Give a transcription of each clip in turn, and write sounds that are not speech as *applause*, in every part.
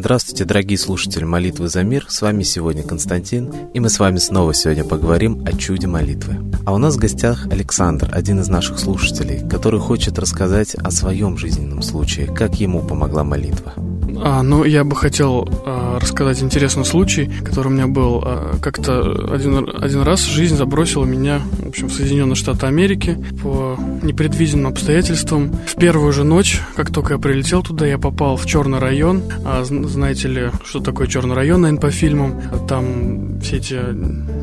Здравствуйте, дорогие слушатели молитвы за мир. С вами сегодня Константин, и мы с вами снова сегодня поговорим о чуде молитвы. А у нас в гостях Александр, один из наших слушателей, который хочет рассказать о своем жизненном случае, как ему помогла молитва. А, ну, я бы хотел а, рассказать интересный случай, который у меня был. А, как-то один, один раз жизнь забросила меня, в общем, в Соединенные Штаты Америки по непредвиденным обстоятельствам. В первую же ночь, как только я прилетел туда, я попал в черный район. А, знаете ли, что такое черный район, наверное, по фильмам? Там все эти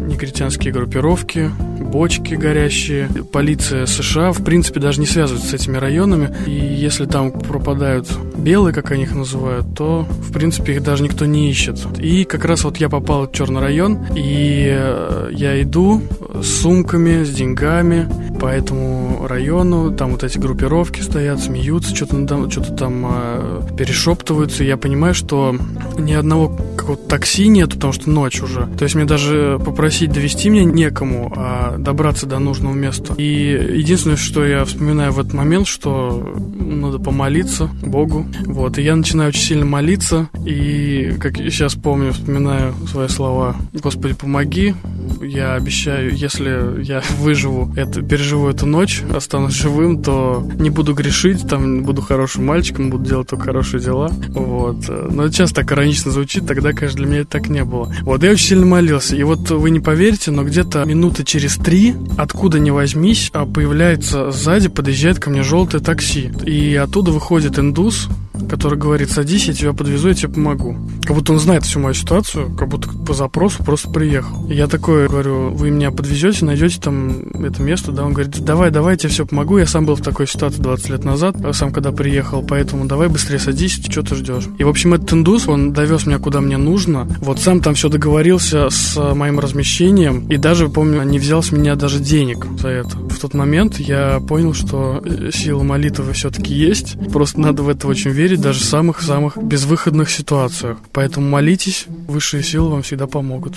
негритянские группировки, бочки горящие. Полиция США, в принципе, даже не связывается с этими районами. И если там пропадают белые, как они их называют, то, в принципе, их даже никто не ищет. И как раз вот я попал в черный район, и э, я иду с сумками, с деньгами по этому району. Там вот эти группировки стоят, смеются, что-то там, что там э, перешептываются. Я понимаю, что ни одного какого-то такси нет, потому что ночь уже. То есть мне даже попросить довести меня некому, а добраться до нужного места. И единственное, что я вспоминаю в этот момент, что надо помолиться Богу. Вот. И я начинаю очень сильно молиться. И, как сейчас помню, вспоминаю свои слова. Господи, помоги. Я обещаю, если я *laughs* выживу, это, переживу эту ночь, останусь живым, то не буду грешить, там буду хорошим мальчиком, буду делать только хорошие дела. Вот. Но это сейчас так иронично звучит, тогда, конечно, для меня это так не было. Вот, я очень сильно молился. И вот вы не поверите, но где-то минуты через три, откуда ни возьмись, а появляется сзади, подъезжает ко мне желтое такси. И оттуда выходит индус, который говорит, садись, я тебя подвезу, я тебе помогу. Как будто он знает всю мою ситуацию, как будто по запросу просто приехал. И я такой говорю, вы меня подвезете, найдете там это место, да? Он говорит, давай, давай, я тебе все помогу. Я сам был в такой ситуации 20 лет назад, сам когда приехал, поэтому давай быстрее садись, что ты ждешь. И, в общем, этот индус, он довез меня куда мне нужно. Вот сам там все договорился с моим размещением, и даже, помню, не взял с меня даже денег за это. В тот момент я понял, что э, сила молитвы все-таки есть, просто надо в это очень верить, даже в самых-самых безвыходных ситуациях. Поэтому молитесь, высшие силы вам всегда помогут.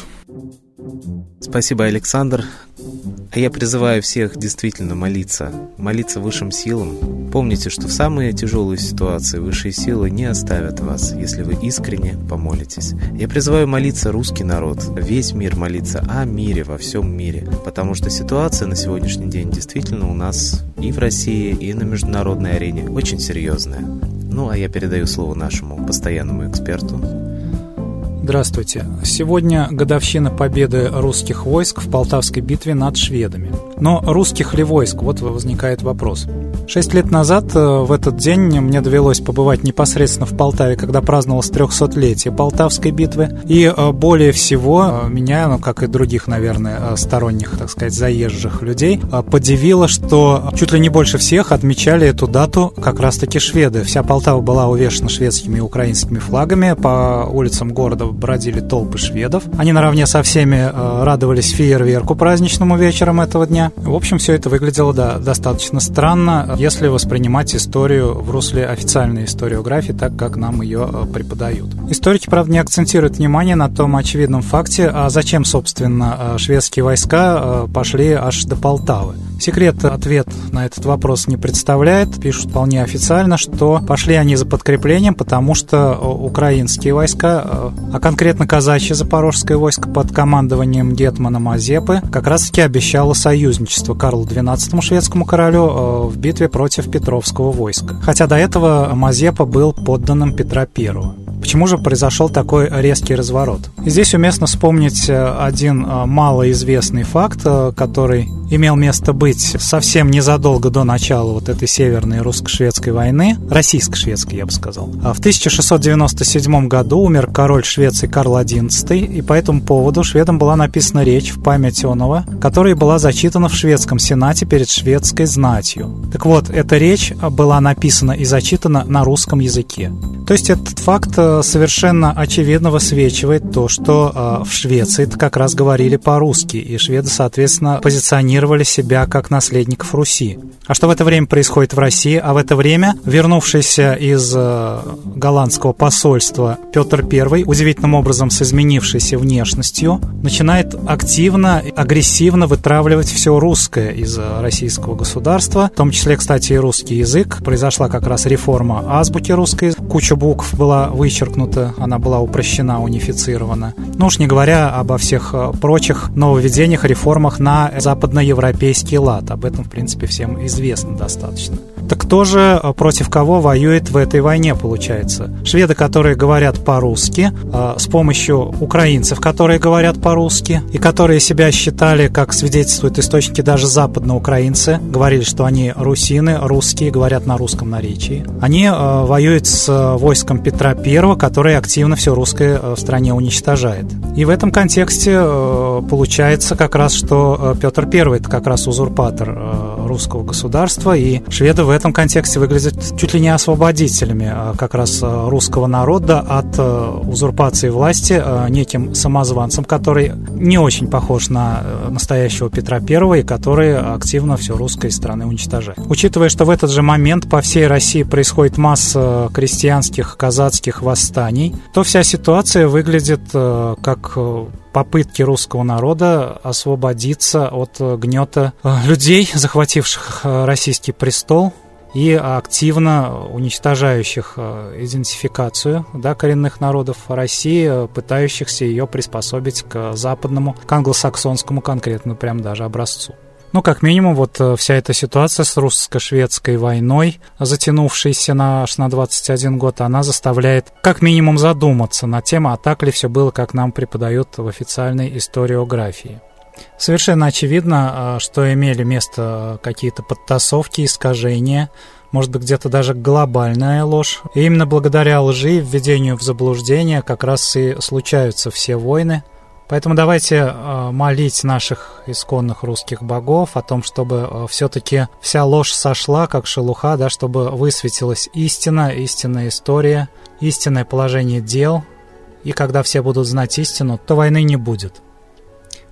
Спасибо, Александр. А я призываю всех действительно молиться, молиться высшим силам. Помните, что в самые тяжелые ситуации высшие силы не оставят вас, если вы искренне помолитесь. Я призываю молиться русский народ, весь мир молиться о мире во всем мире, потому что ситуация на сегодняшний день действительно у нас и в России, и на международной арене очень серьезная. Ну а я передаю слово нашему постоянному эксперту Здравствуйте. Сегодня годовщина победы русских войск в Полтавской битве над шведами. Но русских ли войск? Вот возникает вопрос. Шесть лет назад э, в этот день мне довелось побывать непосредственно в Полтаве, когда праздновалось 300-летие Полтавской битвы. И э, более всего э, меня, ну, как и других, наверное, сторонних, так сказать, заезжих людей, подивило, что чуть ли не больше всех отмечали эту дату как раз-таки шведы. Вся Полтава была увешана шведскими и украинскими флагами. По улицам города бродили толпы шведов. Они наравне со всеми радовались фейерверку праздничному вечером этого дня. В общем, все это выглядело да, достаточно странно если воспринимать историю в русле официальной историографии, так как нам ее э, преподают. Историки, правда, не акцентируют внимание на том очевидном факте, а зачем, собственно, э, шведские войска э, пошли аж до Полтавы. Секрет ответ на этот вопрос не представляет. Пишут вполне официально, что пошли они за подкреплением, потому что украинские войска, а конкретно казачье запорожское войско под командованием Гетмана Мазепы, как раз-таки обещало союзничество Карлу XII шведскому королю в битве против Петровского войска. Хотя до этого Мазепа был подданным Петра I. Почему же произошел такой резкий разворот? Здесь уместно вспомнить э, один э, малоизвестный факт, э, который имел место быть совсем незадолго до начала вот этой северной русско-шведской войны, российско-шведской, я бы сказал. А в 1697 году умер король Швеции Карл XI, и по этому поводу шведам была написана речь в память Онова, которая была зачитана в шведском сенате перед шведской знатью. Так вот, эта речь была написана и зачитана на русском языке. То есть этот факт совершенно очевидно высвечивает то, что в Швеции как раз говорили по-русски, и шведы, соответственно, позиционировали позиционировали себя как наследников Руси. А что в это время происходит в России? А в это время вернувшийся из э, голландского посольства Петр I, удивительным образом с изменившейся внешностью, начинает активно, агрессивно вытравливать все русское из российского государства, в том числе, кстати, и русский язык. Произошла как раз реформа азбуки русской. Куча букв была вычеркнута, она была упрощена, унифицирована. Ну уж не говоря обо всех э, прочих нововведениях, реформах на западноевропейский лад. Об этом, в принципе, всем известно достаточно. Так кто же э, против кого воюет в этой войне, получается? Шведы, которые говорят по-русски, э, с помощью украинцев, которые говорят по-русски, и которые себя считали, как свидетельствуют источники, даже западноукраинцы, говорили, что они русины, русские, говорят на русском наречии. Они э, воюют с войском Петра I, который активно все русское в стране уничтожает. И в этом контексте получается как раз, что Петр I это как раз узурпатор русского государства, и шведы в этом контексте выглядят чуть ли не освободителями а как раз э, русского народа от э, узурпации власти неким самозванцем, который не очень похож на настоящего Петра I и который активно все русское из страны уничтожает. Учитывая, что в этот же момент по всей России происходит масса крестьянских, казацких восстаний, то вся ситуация выглядит как попытки русского народа освободиться от гнета людей, захвативших российский престол, и активно уничтожающих э, идентификацию да, коренных народов России, пытающихся ее приспособить к западному, к англосаксонскому конкретно прям даже образцу. Ну, как минимум, вот э, вся эта ситуация с русско-шведской войной, затянувшейся на аж на 21 год, она заставляет как минимум задуматься на тему, а так ли все было, как нам преподают в официальной историографии. Совершенно очевидно, а, что имели место какие-то подтасовки, искажения, может быть, где-то даже глобальная ложь. И именно благодаря лжи, введению в заблуждение как раз и случаются все войны. Поэтому давайте а, молить наших исконных русских богов о том, чтобы а, все-таки вся ложь сошла, как шелуха, да, чтобы высветилась истина, истинная история, истинное положение дел. И когда все будут знать истину, то войны не будет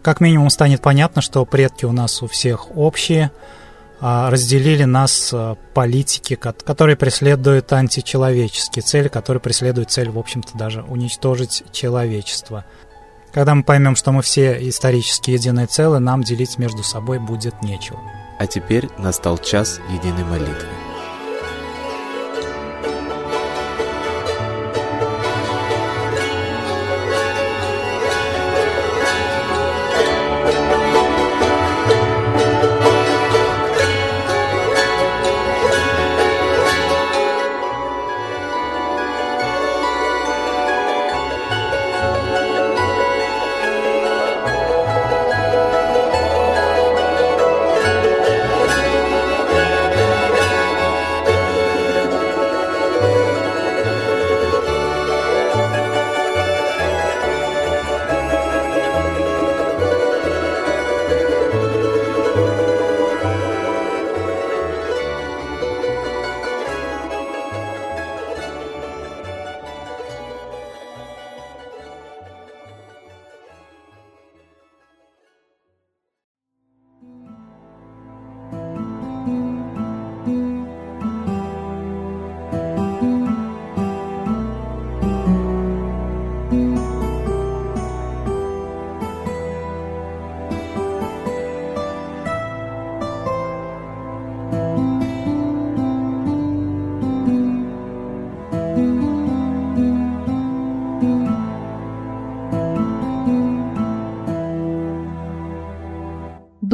как минимум станет понятно, что предки у нас у всех общие, а, разделили нас а, политики, которые преследуют античеловеческие цели, которые преследуют цель, в общем-то, даже уничтожить человечество. Когда мы поймем, что мы все исторически единое целое, нам делить между собой будет нечего. А теперь настал час единой молитвы.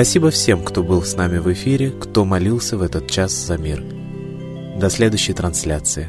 Спасибо всем, кто был с нами в эфире, кто молился в этот час за мир. До следующей трансляции.